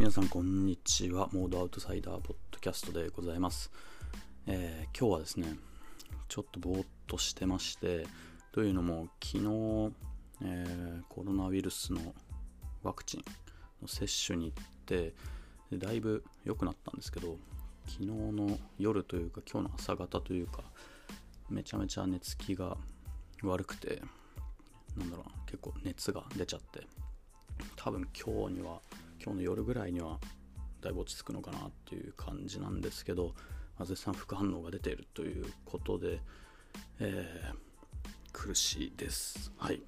皆さんこんにちは。モードアウトサイダーポッドキャストでございます、えー、今日はですねちょっとぼーっとしてましてというのも昨日、えー、コロナウイルスのワクチンの接種に行ってだいぶ良くなったんですけど昨日の夜というか今日の朝方というかめちゃめちゃ寝つきが悪くてなんだろう結構熱が出ちゃって多分今日には今日の夜ぐらいにはだいぶ落ち着くのかなっていう感じなんですけど、まあ、絶賛副反応が出ているということで、えー、苦しいです。はい。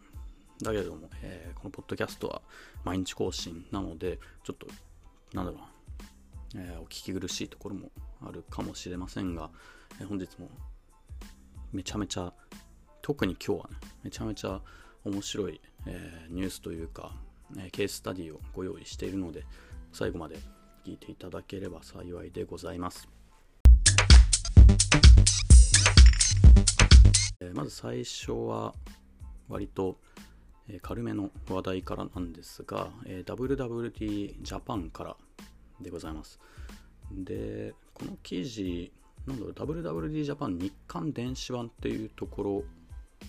だけれども、えー、このポッドキャストは毎日更新なので、ちょっと、なんだろうな、えー、お聞き苦しいところもあるかもしれませんが、え本日もめちゃめちゃ、特に今日はね、めちゃめちゃ面白い、えニュースというか、えケーススタディをご用意しているので、最後まで聞いていただければ幸いでございます。まず最初は、割と、軽めの話題からなんですが、WWT ジャパンからでございます。で、この記事、なんだろう、WWD ジャパン日刊電子版っていうところ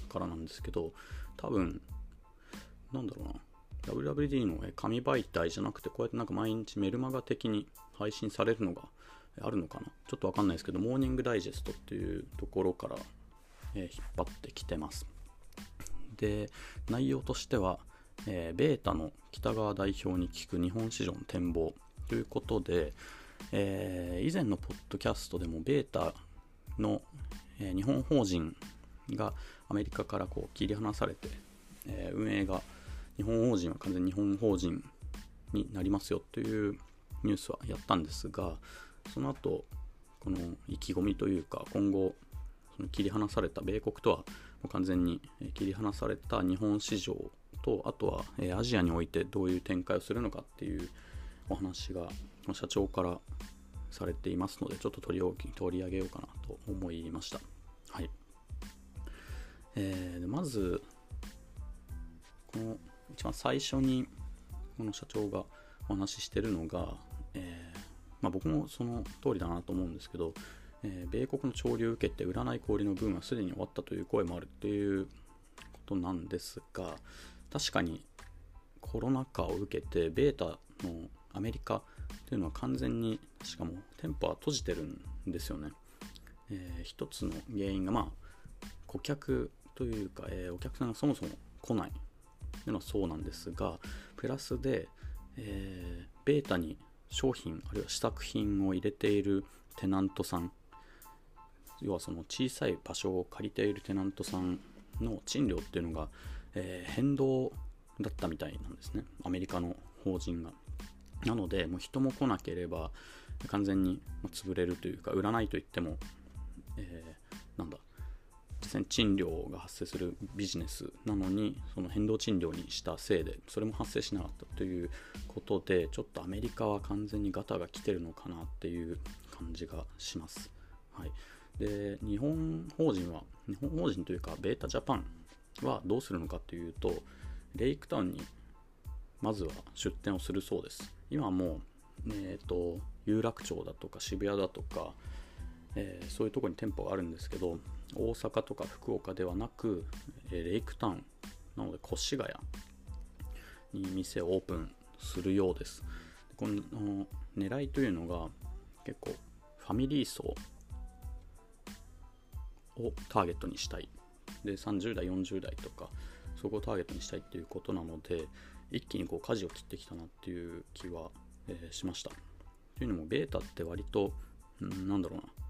からなんですけど、多分、なんだろうな、WWD の紙媒体じゃなくて、こうやってなんか毎日メルマガ的に配信されるのがあるのかなちょっとわかんないですけど、モーニングダイジェストっていうところから、引っ張ってきてます。で、内容としては、え、ベータの北川代表に聞く日本市場の展望ということで、えー、以前のポッドキャストでもベータの、え、日本法人がアメリカからこう切り離されて、え運営が日本法人は完全に日本法人になりますよというニュースはやったんですがその後この意気込みというか今後その切り離された米国とはもう完全に切り離された日本市場とあとはアジアにおいてどういう展開をするのかっていうお話が社長からされていますのでちょっと取り置き取り上げようかなと思いました。はいえー、まずこの一番最初にこの社長がお話ししてるのが、えー、まあ、僕もその通りだなと思うんですけど、えー、米国の潮流を受けて占い氷のブームはすでに終わったという声もあるっていうことなんですが確かにコロナ禍を受けてベータのアメリカというのは完全にしかも店舗は閉じてるんですよね、えー、一つの原因がまあ顧客というか、えー、お客さんがそもそも来ない。いうのはそうなんですがプラスで、えー、ベータに商品あるいは試作品を入れているテナントさん要はその小さい場所を借りているテナントさんの賃料っていうのが、えー、変動だったみたいなんですね。アメリカの法人が。なのでもう人も来なければ完全に潰れるというか売らないといっても、えー、なんだ実際に賃料が発生するビジネスなのにその変動賃料にしたせいでそれも発生しなかったということでちょっとアメリカは完全にガタが来てるのかなっていう感じがします。はい、で日本法人は日本法人というかベータジャパンはどうするのかというとレイクタウンにまずは出店をするそうです。今もう、えーと有楽町だとか渋谷だとかえー、そういうとこに店舗があるんですけど大阪とか福岡ではなく、えー、レイクタウンなので越谷に店をオープンするようです。この狙いというのが結構ファミリー層をターゲットにしたい。で30代40代とかそこをターゲットにしたいっていうことなので一気にこう舵を切ってきたなっていう気は、えー、しました。というのもベータって割と、うん、なんだろうな。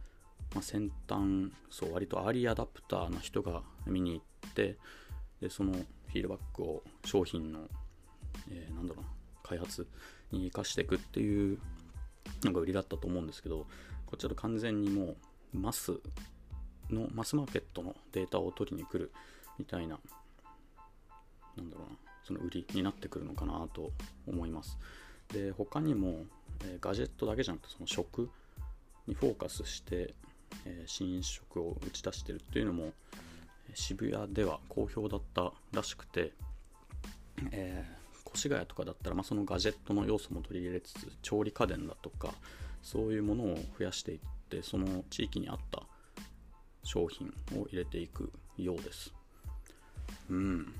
まあ、先端そう割とアーリーアダプターな人が見に行ってでそのフィードバックを商品の、えー、なんだろう開発に生かしていくっていうのが売りだったと思うんですけどこちらと完全にもうマスのマスマーケットのデータを取りに来るみたいななんだろうなその売りになってくるのかなと思います。で他にも、えー、ガジェットだけじゃなくてその食にフォーカスしてえ新色を打ち出してるっていうのも渋谷では好評だったらしくて、えー、越谷とかだったら、まあ、そのガジェットの要素も取り入れつつ調理家電だとかそういうものを増やしていってその地域に合った商品を入れていくようです。うん。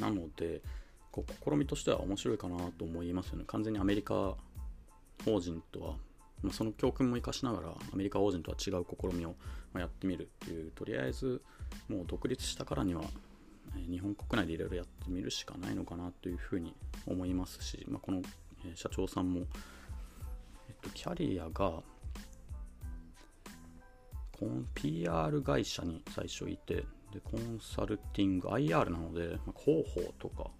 なのでこう試みとしては面白いかなと思いますよね。完全にアメリカ法人とは、まあ、その教訓も生かしながらアメリカ法人とは違う試みをやってみるっていうとりあえずもう独立したからには日本国内でいろいろやってみるしかないのかなというふうに思いますし、まあ、この社長さんも、えっと、キャリアが PR 会社に最初いてでコンサルティング IR なので、まあ、広報とか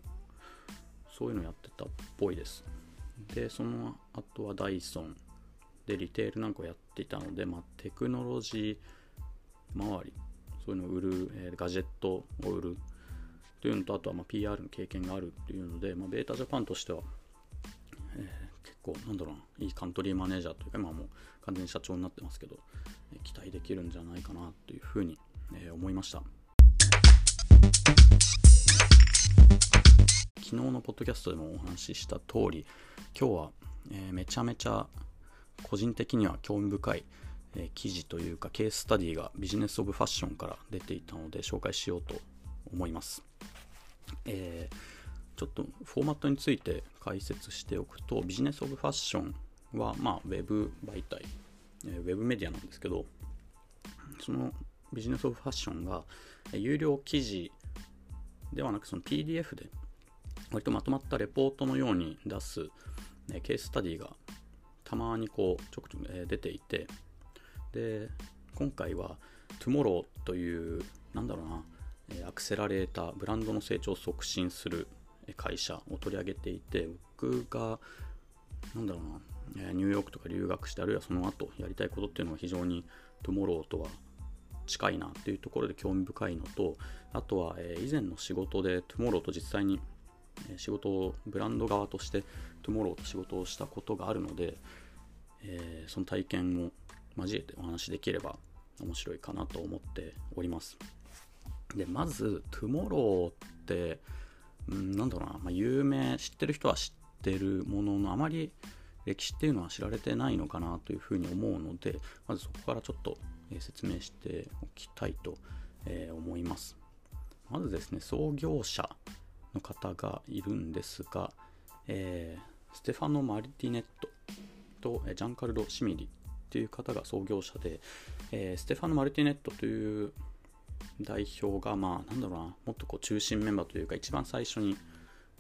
そういうのやってたっぽいです。でその後はダイソン。でリテールなんかをやっていたので、まあ、テクノロジー周りそういうのを売る、えー、ガジェットを売るというのとあとはま PR の経験があるっていうので、まあ、ベータジャパンとしては、えー、結構なんだろうないいカントリーマネージャーというか今もう完全に社長になってますけど、えー、期待できるんじゃないかなというふうに、えー、思いました。昨日のポッドキャストでもお話しした通り今日は、えー、めちゃめちゃ個人的には興味深い、え、記事というかケーススタディがビジネス・オブ・ファッションから出ていたので紹介しようと思います、えー、ちょっとフォーマットについて解説しておくとビジネス・オブ・ファッションは、まあ、ウェブ媒体、えウェブメディアなんですけどそのビジネス・オブ・ファッションが有料記事ではなくその PDF で割とまとまったレポートのように出す、ケーススタディがたまにこうちょくちょく、え出ていてで今回は Tomorrow というなんだろうなアクセラレーターブランドの成長を促進する会社を取り上げていて僕がなんだろうなニューヨークとか留学してあるいはその後やりたいことっていうのは非常に Tomorrow とは近いなっていうところで興味深いのとあとは以前の仕事で Tomorrow と実際に仕事をブランド側として Tomorrow と仕事をしたことがあるので、えー、その体験を交えてお話しできれば面白いかなと思っております。でまず Tomorrow って、うん、なんだろうな、まあ、有名知ってる人は知ってるもののあまり歴史っていうのは知られてないのかなというふうに思うのでまずそこからちょっと説明しておきたいと思います。まずですね創業者の方がいるんですが、えー、ステファノ・マルティネットとジャンカルド・シミリという方が創業者で、えー、ステファノ・マルティネットという代表が、まあ、なんだろうな、もっとこう中心メンバーというか、一番最初に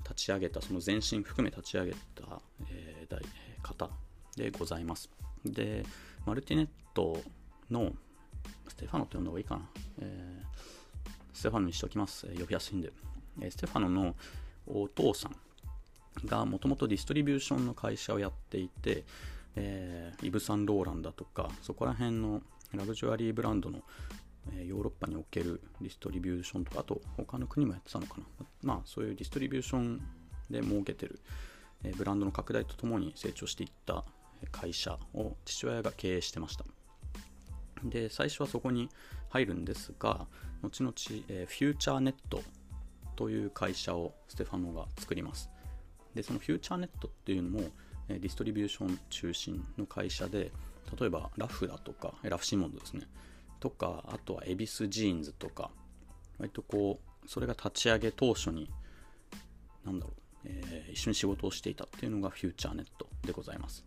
立ち上げた、その前身含め立ち上げた、えー、方でございます。で、マルティネットの、ステファノって呼んだ方がいいかな。えー、ステファノにしておきます。呼びやすいんで。ステファノのお父さんがもともとディストリビューションの会社をやっていて、えー、イブ・サンローランだとかそこら辺のラグジュアリーブランドの、え、ヨーロッパにおけるディストリビューションとかあと他の国もやってたのかな。まあそういうディストリビューションで設けてる、え、ブランドの拡大とともに成長していった会社を父親が経営してました。で最初はそこに入るんですが後々、えー、フューチャーネットという会社をステファノが作ります。で、そのフューチャーネットっていうのも、ディストリビューション中心の会社で、例えばラフだとか、ラフシモンドですね、とか、あとはエビスジーンズとか、割とこう、それが立ち上げ当初に、なんだろう、えー、一緒に仕事をしていたっていうのがフューチャーネットでございます。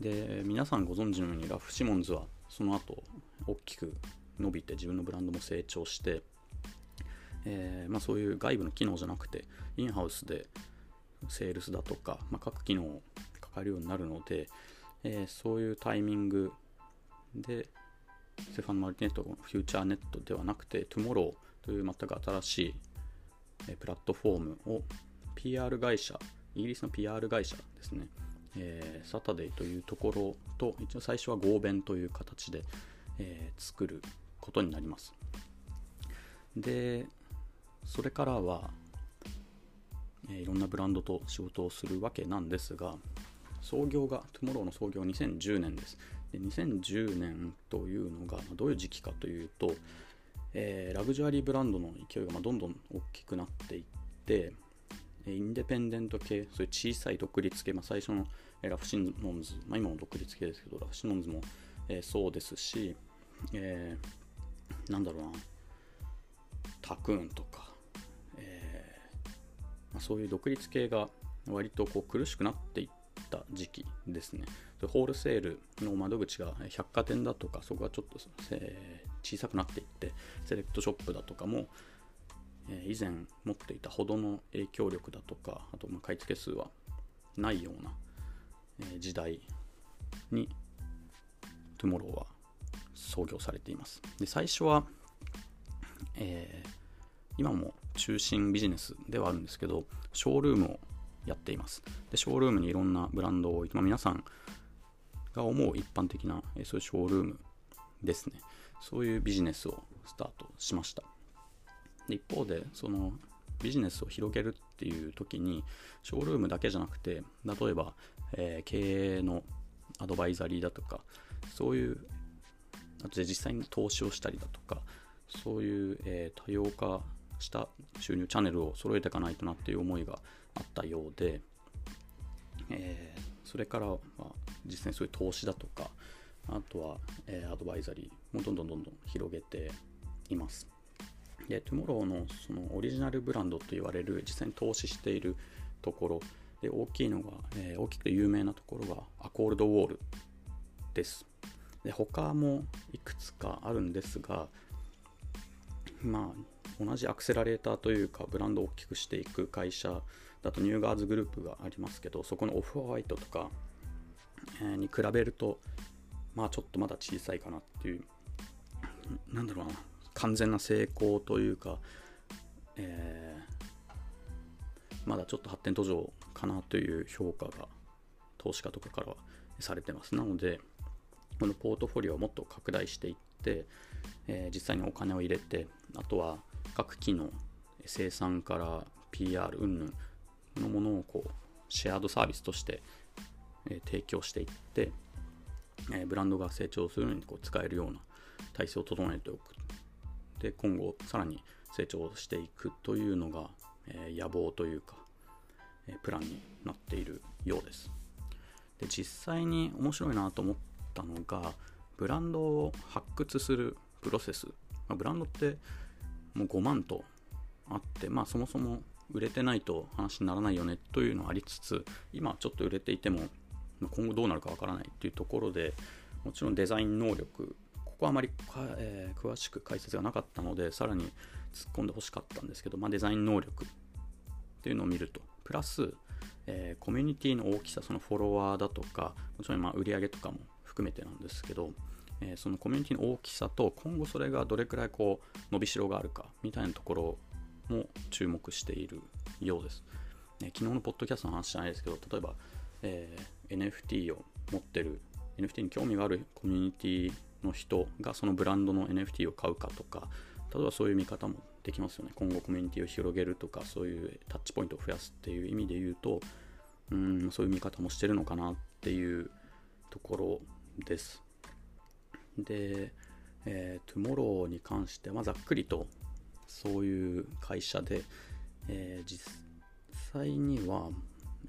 で、皆さんご存知のようにラフシモンズはその後大きく伸びて自分のブランドも成長して、えー、まあ、そういう外部の機能じゃなくてインハウスでセールスだとか、まあ、各機能をかかるようになるので、えー、そういうタイミングでステファン・マルティネットのフューチャーネットではなくて Tomorrow という全く新しい、えー、プラットフォームを PR 会社イギリスの PR 会社ですね、えー、サタデイというところと一応最初は合弁という形で、え、作ることになります。でそれからは、えー、いろんなブランドと仕事をするわけなんですが、創業が、トゥモローの創業2010年です。で2010年というのがどういう時期かというと、えー、ラグジュアリーブランドの勢いがどんどん大きくなっていって、インデペンデント系、そういう小さい独立系、まあ、最初のラフシモンズ、まあ、今も独立系ですけど、ラフシモンズも、えー、そうですし、えー、なんだろうな、タクーンとか、ま、そういう独立系が割とこう苦しくなっていった時期ですね。ホールセールの窓口が百貨店だとか、そこがちょっと、小さくなっていって、セレクトショップだとかも、以前持っていたほどの影響力だとか、あとま買い付け数はないような、時代に、トゥモローは創業されています。で最初は、えー、今も中心ビジネスではあるんですけど、ショールームをやっています。で、ショールームにいろんなブランドを置いて、まあ、皆さんが思う一般的な、えそういうショールームですね。そういうビジネスをスタートしました。で一方で、そのビジネスを広げるっていう時に、ショールームだけじゃなくて、例えば、えー、経営のアドバイザリーだとか、そういう、あとで実際に投資をしたりだとか、そういう、えー、多様化した収入チャンネルを揃えていかないとなっていう思いがあったようで、えー、それからは実際にそういう投資だとか、あとは、えー、アドバイザリーもどんどんどんどん広げています。で、トゥモローのそのオリジナルブランドと言われる実際に投資しているところで大きいのが、えー、大きくて有名なところがアコールドウォールです。で他もいくつかあるんですが、まあ、同じアクセラレーターというかブランドを大きくしていく会社だとニューガーズグループがありますけどそこのオフホワイトとか、に比べるとまあちょっとまだ小さいかなっていうなんだろうな完全な成功というか、えー、まだちょっと発展途上かなという評価が投資家とかからはされてます。なのでこのポートフォリオをもっと拡大していって、えー、実際にお金を入れてあとは各機能生産から PR 云々のものをこうシェアードサービスとして、提供していって、ブランドが成長するのにこう使えるような体制を整えておく。で今後さらに成長していくというのが、野望というか、プランになっているようです。で実際に面白いなと思ったのがブランドを発掘するプロセス、まあ、ブランドってもう5万とあって、まあ、そもそも売れてないと話にならないよねというのはありつつ今ちょっと売れていても今後どうなるかわからないっていうところでもちろんデザイン能力ここはあまりえー、詳しく解説がなかったのでさらに突っ込んでほしかったんですけど、まあ、デザイン能力っていうのを見るとプラス、えー、コミュニティの大きさそのフォロワーだとかもちろんまあ売り上げとかも含めてなんですけど、えー、そのコミュニティの大きさと今後それがどれくらいこう伸びしろがあるかみたいなところも注目しているようです。ね、昨日のポッドキャストの話じゃないですけど、例えば、えー、NFT を持ってる、NFT に興味があるコミュニティの人がそのブランドの NFT を買うかとか、例えばそういう見方もできますよね。今後コミュニティを広げるとか、そういうタッチポイントを増やすっていう意味で言うと、うんそういう見方もしてるのかなっていうところです。で、えー、トゥモローに関してはざっくりとそういう会社で、えー、実際には、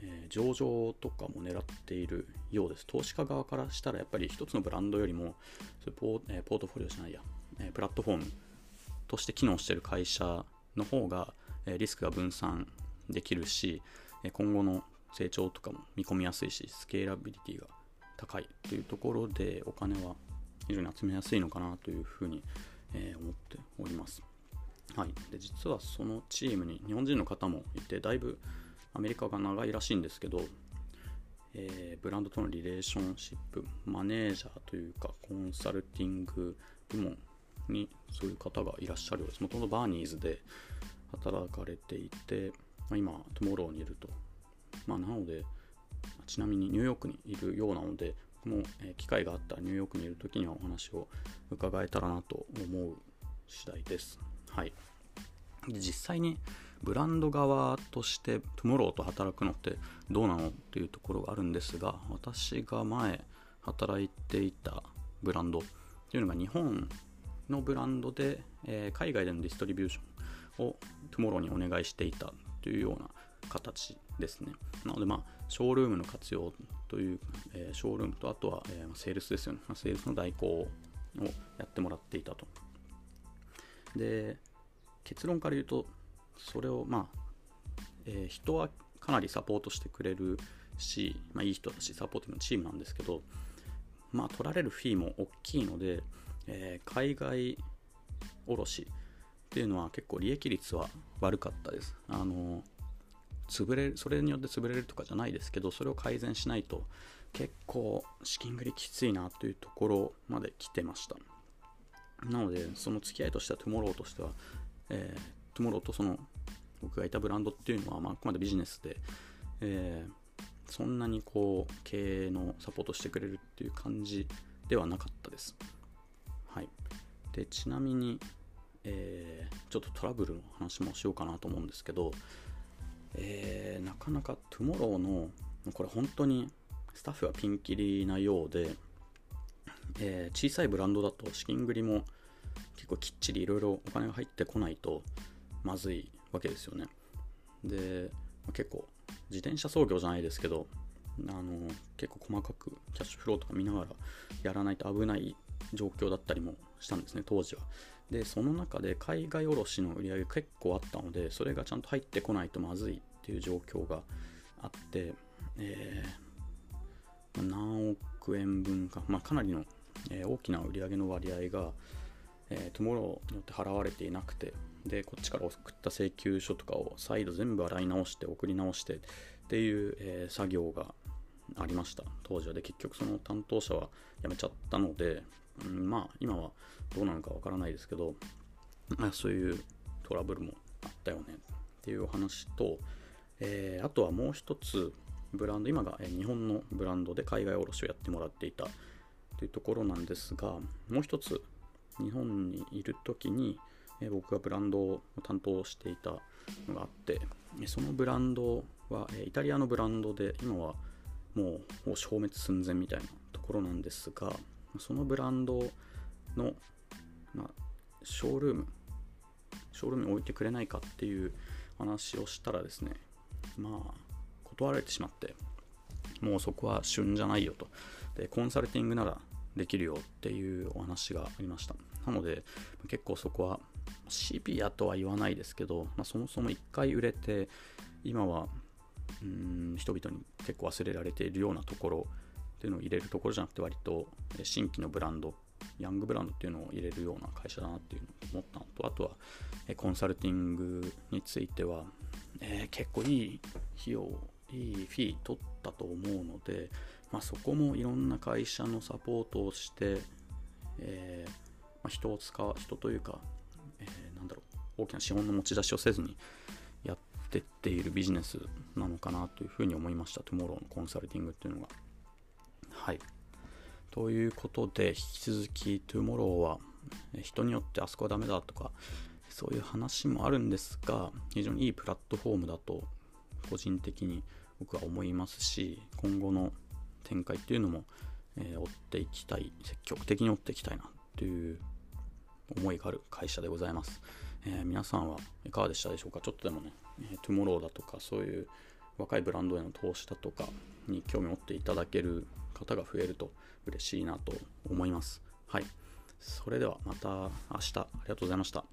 えー、上場とかも狙っているようです。投資家側からしたらやっぱり一つのブランドよりもそれポー,、えー、ポートフォリオじゃないや、えー、プラットフォームとして機能している会社の方が、えー、リスクが分散できるし、えー、今後の成長とかも見込みやすいし、スケーラビリティが高いというところでお金は非常に集めやすいのかなというふうに、え、思っております。はい、で実はそのチームに日本人の方もいてだいぶアメリカが長いらしいんですけど、えー、ブランドとのリレーションシップマネージャーというかコンサルティング部門にそういう方がいらっしゃるようです。もともとバーニーズで働かれていて、ま、今トモローにいると、まあ、なのでちなみにニューヨークにいるようなのでも、え機会があったらニューヨークにいる時にはお話を伺えたらなと思う次第です。はい、で実際にブランド側としてトゥモローと働くのってどうなのっていうところがあるんですが私が前働いていたブランドっていうのが日本のブランドで、えー、海外でのディストリビューションをトゥモローにお願いしていたというような形ですね。なので、まあ、ショールームの活用という、えー、ショールームと、あとは、えー、セールスですよね。ま、セールスの代行をやってもらっていたと。で、結論から言うと、それを、まあ、えー、人はかなりサポートしてくれるし、まあ、いい人だし、サポーティブのチームなんですけど、まあ、取られるフィーも大きいので、えー、海外卸っていうのは結構利益率は悪かったです。あの潰れそれによって潰れるとかじゃないですけどそれを改善しないと結構資金繰りきついなというところまで来てました。なのでその付き合いとしてはトゥモローとしては、えー、トゥモローとその僕がいたブランドっていうのは、まあ、あくまでビジネスで、えー、そんなにこう経営のサポートしてくれるっていう感じではなかったです。はい。でちなみにえー、ちょっとトラブルの話もしようかなと思うんですけど、えー、なかなかトゥモローのこれ本当にスタッフはピンキリなようで、えー、小さいブランドだと資金繰りも結構きっちりいろいろお金が入ってこないとまずいわけですよね。で結構自転車操業じゃないですけどあの結構細かくキャッシュフローとか見ながらやらないと危ない状況だったりもしたんですね当時は。でその中で海外卸の売り上げ結構あったのでそれがちゃんと入ってこないとまずいっていう状況があって、えー、何億円分か、まあ、かなりの、えー、大きな売り上げの割合が、えー、トゥモローによって払われていなくて。でこっちから送った請求書とかを再度全部洗い直して送り直してっていう、えー、作業がありました。当時はで結局その担当者は辞めちゃったので、うん、まあ今はどうなのかわからないですけど、まあ、そういうトラブルもあったよねっていうお話と、えー、あとはもう一つブランド今が日本のブランドで海外卸をやってもらっていたというところなんですがもう一つ日本にいる時に、僕がブランドを担当していたのがあってそのブランドは、イタリアのブランドで今はもう消滅寸前みたいなところなんですがそのブランドのまあ、ショールーム、ショールームに置いてくれないかっていう話をしたらですね、まあ、断られてしまって、もうそこは旬じゃないよと。で、コンサルティングならできるよっていうお話がありました。なので、結構そこはシビアとは言わないですけど、まあ、そもそも1回売れて、今はうん人々に結構忘れられているようなところっていうのを入れるところじゃなくて割と新規のブランドヤングブランドっていうのを入れるような会社だなっていうのを思ったのと、あとは、コンサルティングについては、えー、結構いい費用、いいフィー取ったと思うので、まあ、そこもいろんな会社のサポートをして、えー、まあ、人を使う、人というか、えー、なんだろう、大きな資本の持ち出しをせずにやってっているビジネスなのかなというふうに思いました。トゥモローのコンサルティングっていうのが。はい。ということで、引き続き、トゥモローは人によってあそこはダメだとか、そういう話もあるんですが、非常にいいプラットフォームだと、個人的に僕は思いますし、今後の展開っていうのも、えー、追っていきたい、積極的に追っていきたいなという思いがある会社でございます。えー、皆さんはいかがでしたでしょうか？ちょっとでもね、えー、トゥモローだとか、そういう若いブランドへの投資だとかに興味を持っていただける方が増えると嬉しいなと思います。はい。それではまた明日ありがとうございました。